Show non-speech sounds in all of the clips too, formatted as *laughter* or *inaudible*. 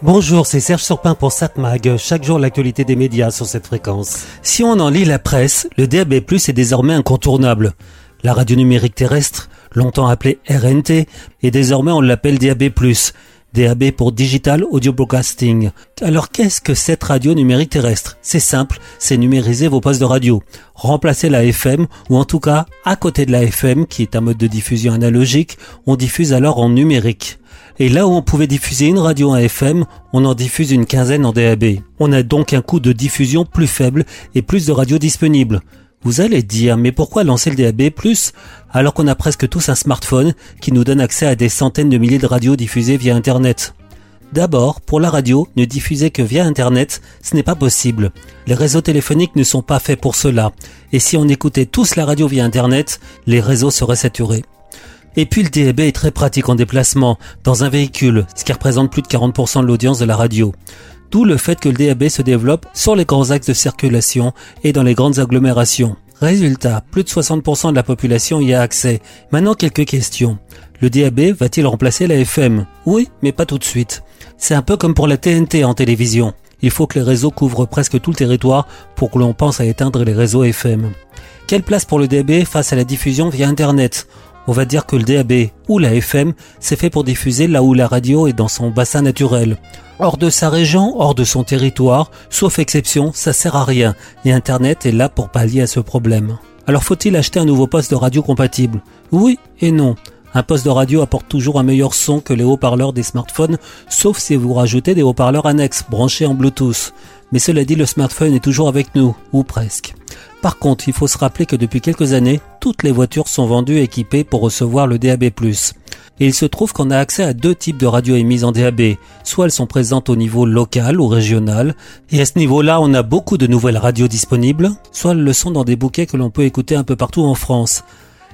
Bonjour, c'est Serge Surpin pour SatMag. Chaque jour, l'actualité des médias sur cette fréquence. Si on en lit la presse, le DAB+, est désormais incontournable. La radio numérique terrestre, longtemps appelée RNT, et désormais on l'appelle DAB+. DAB pour Digital Audio Broadcasting. Alors qu'est-ce que cette radio numérique terrestre? C'est simple, c'est numériser vos postes de radio. Remplacer la FM, ou en tout cas, à côté de la FM, qui est un mode de diffusion analogique, on diffuse alors en numérique. Et là où on pouvait diffuser une radio en FM, on en diffuse une quinzaine en DAB. On a donc un coût de diffusion plus faible et plus de radios disponibles. Vous allez dire, mais pourquoi lancer le DAB+, alors qu'on a presque tous un smartphone qui nous donne accès à des centaines de milliers de radios diffusées via Internet? D'abord, pour la radio, ne diffuser que via Internet, ce n'est pas possible. Les réseaux téléphoniques ne sont pas faits pour cela. Et si on écoutait tous la radio via Internet, les réseaux seraient saturés. Et puis le DAB est très pratique en déplacement, dans un véhicule, ce qui représente plus de 40% de l'audience de la radio. D'où le fait que le DAB se développe sur les grands axes de circulation et dans les grandes agglomérations. Résultat, plus de 60% de la population y a accès. Maintenant quelques questions. Le DAB va-t-il remplacer la FM Oui, mais pas tout de suite. C'est un peu comme pour la TNT en télévision. Il faut que les réseaux couvrent presque tout le territoire pour que l'on pense à éteindre les réseaux FM. Quelle place pour le DAB face à la diffusion via Internet? On va dire que le DAB ou la FM, c'est fait pour diffuser là où la radio est dans son bassin naturel. Hors de sa région, hors de son territoire, sauf exception, ça sert à rien. Et Internet est là pour pallier à ce problème. Alors faut-il acheter un nouveau poste de radio compatible? Oui et non. Un poste de radio apporte toujours un meilleur son que les haut-parleurs des smartphones, sauf si vous rajoutez des haut-parleurs annexes branchés en Bluetooth. Mais cela dit, le smartphone est toujours avec nous, ou presque. Par contre, il faut se rappeler que depuis quelques années, toutes les voitures sont vendues équipées pour recevoir le DAB+. Et il se trouve qu'on a accès à deux types de radios émises en DAB. Soit elles sont présentes au niveau local ou régional, et à ce niveau-là, on a beaucoup de nouvelles radios disponibles, soit elles le sont dans des bouquets que l'on peut écouter un peu partout en France.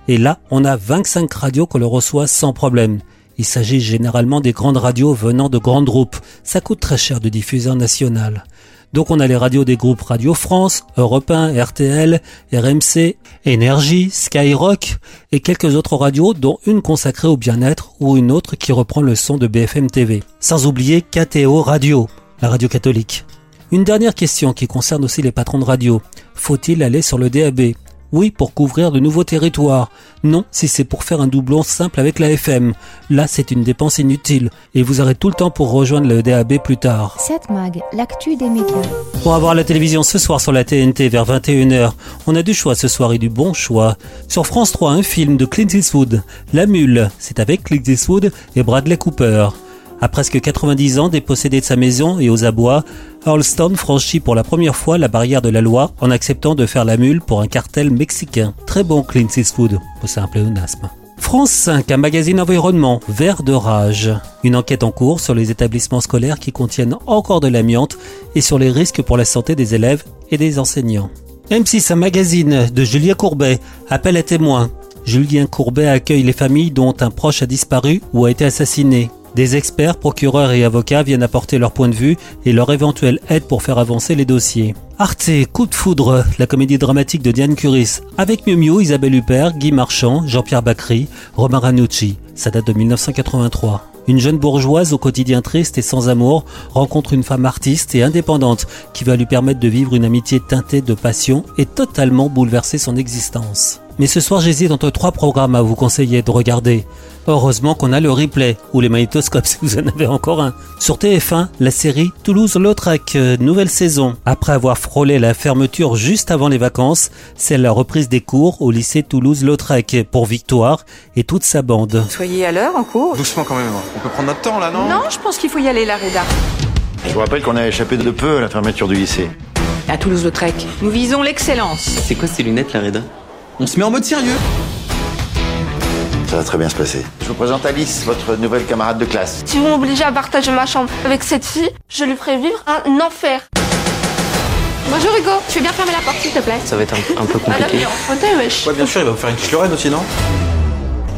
Et là, on a 25 radios que l'on reçoit sans problème. Il s'agit généralement des grandes radios venant de grands groupes. Ça coûte très cher de diffuser en national. Donc on a les radios des groupes Radio France, Europe 1, RTL, RMC, Énergie, Skyrock et quelques autres radios dont une consacrée au bien-être ou une autre qui reprend le son de BFM TV. Sans oublier KTO Radio, la radio catholique. Une dernière question qui concerne aussi les patrons de radio. Faut-il aller sur le DAB oui, pour couvrir de nouveaux territoires. Non, si c'est pour faire un doublon simple avec la FM. Là, c'est une dépense inutile. Et vous aurez tout le temps pour rejoindre le DAB plus tard. 7 Mag, l'actu des médias. Pour avoir la télévision ce soir sur la TNT vers 21h, on a du choix ce soir et du bon choix. Sur France 3, un film de Clint Eastwood, La Mule. C'est avec Clint Eastwood et Bradley Cooper. À presque 90 ans dépossédé de sa maison et aux abois, Earlston franchit pour la première fois la barrière de la loi en acceptant de faire la mule pour un cartel mexicain. Très bon Clint Eastwood, c'est un pléonasme. France 5, un magazine environnement, vert de rage. Une enquête en cours sur les établissements scolaires qui contiennent encore de l'amiante et sur les risques pour la santé des élèves et des enseignants. M6, un magazine de Julien Courbet, appel à témoins. Julien Courbet accueille les familles dont un proche a disparu ou a été assassiné. Des experts, procureurs et avocats viennent apporter leur point de vue et leur éventuelle aide pour faire avancer les dossiers. Arte, Coup de foudre, la comédie dramatique de Diane Curis, avec Miu Miu, Isabelle Huppert, Guy Marchand, Jean-Pierre Bacry, Romain Ranucci. Ça date de 1983. Une jeune bourgeoise au quotidien triste et sans amour rencontre une femme artiste et indépendante qui va lui permettre de vivre une amitié teintée de passion et totalement bouleverser son existence. Mais ce soir, j'hésite entre trois programmes à vous conseiller de regarder. Heureusement qu'on a le replay, ou les magnétoscopes *laughs* si vous en avez encore un. Sur TF1, la série Toulouse-Lautrec, euh, nouvelle saison. Après avoir frôlé la fermeture juste avant les vacances, c'est la reprise des cours au lycée Toulouse-Lautrec pour Victoire et toute sa bande. Soyez à l'heure en cours Doucement quand même, on peut prendre notre temps là, non? Non, je pense qu'il faut y aller, la Reda. Je vous rappelle qu'on a échappé de peu à la fermeture du lycée. À Toulouse-Lautrec, nous visons l'excellence. C'est quoi ces lunettes, la Reda? On se met en mode sérieux Ça va très bien se passer. Je vous présente Alice, votre nouvelle camarade de classe. Si vous m'obligez à partager ma chambre avec cette fille, je lui ferai vivre un enfer. Bonjour Hugo, tu veux bien fermer la porte s'il te plaît? Ça va être un, un peu Madame, compliqué. viens, fauteuil, wesh. Ouais, bien sûr, il va vous faire une petite Lorraine aussi, non?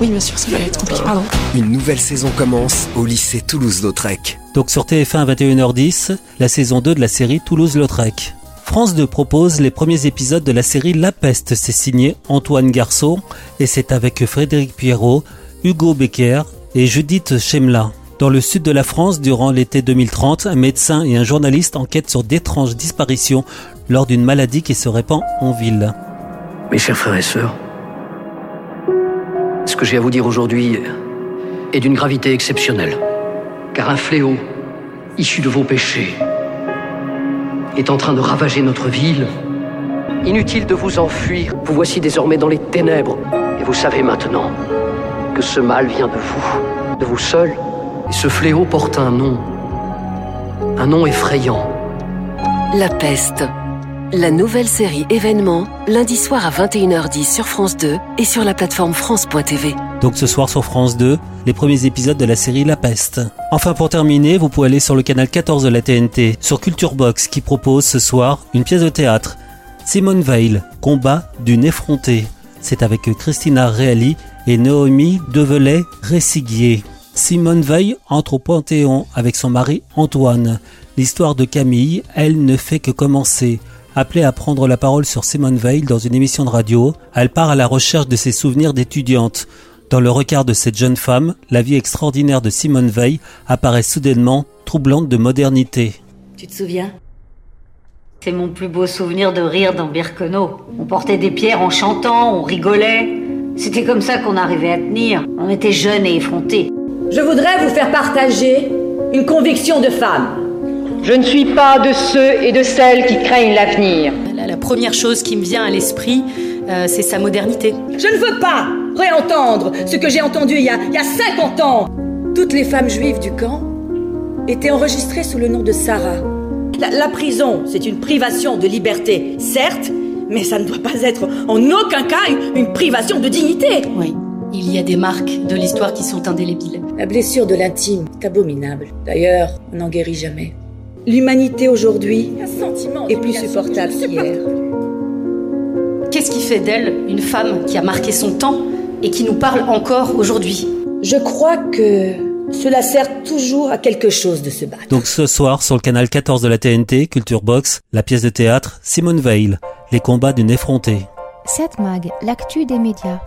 Oui, bien sûr, ça va être compliqué, pardon. Une nouvelle saison commence au lycée Toulouse-Lautrec. Donc sur TF1 à 21h10, la saison 2 de la série Toulouse-Lautrec. France 2 propose les premiers épisodes de la série La Peste. C'est signé Antoine Garceau et c'est avec Frédéric Pierrot, Hugo Becker et Judith Chemla. Dans le sud de la France, durant l'été 2030, un médecin et un journaliste enquêtent sur d'étranges disparitions lors d'une maladie qui se répand en ville. Mes chers frères et sœurs, ce que j'ai à vous dire aujourd'hui est d'une gravité exceptionnelle. Car un fléau, issu de vos péchés, est en train de ravager notre ville. Inutile de vous enfuir, vous voici désormais dans les ténèbres. Et vous savez maintenant que ce mal vient de vous, de vous seul. Et ce fléau porte un nom, un nom effrayant. La peste. La nouvelle série événement, lundi soir à 21h10 sur France 2 et sur la plateforme France.tv. Donc ce soir sur France 2, les premiers épisodes de la série La Peste. Enfin pour terminer, vous pouvez aller sur le canal 14 de la TNT, sur Culture Box qui propose ce soir une pièce de théâtre. Simone Veil, combat d'une effrontée. C'est avec Christina Reali et Naomi Develay-Ressiguier. Simone Veil entre au Panthéon avec son mari Antoine. L'histoire de Camille, elle ne fait que commencer. Appelée à prendre la parole sur Simone Veil dans une émission de radio, elle part à la recherche de ses souvenirs d'étudiante. Dans le regard de cette jeune femme, la vie extraordinaire de Simone Veil apparaît soudainement troublante de modernité. Tu te souviens? C'est mon plus beau souvenir de rire dans Birkenau. On portait des pierres en chantant, on rigolait. C'était comme ça qu'on arrivait à tenir. On était jeunes et effrontés. Je voudrais vous faire partager une conviction de femme. Je ne suis pas de ceux et de celles qui craignent l'avenir. La, la, première chose qui me vient à l'esprit, euh, c'est sa modernité. Je ne veux pas réentendre ce que j'ai entendu il y, a, il y a 50 ans. Toutes les femmes juives du camp étaient enregistrées sous le nom de Sarah. La, la prison, c'est une privation de liberté, certes, mais ça ne doit pas être en aucun cas une, une privation de dignité. Oui. Il y a des marques de l'histoire qui sont indélébiles. La blessure de l'intime est abominable. D'ailleurs, on n'en guérit jamais. L'humanité aujourd'hui est plus supportable qu'hier. Qu'est-ce qui fait d'elle une femme qui a marqué son temps et qui nous parle encore aujourd'hui? Je crois que cela sert toujours à quelque chose de se battre. Donc ce soir, sur le canal 14 de la TNT, Culture Box, la pièce de théâtre Simone Veil, les combats d'une effrontée. 7 Mag, l'actu des médias.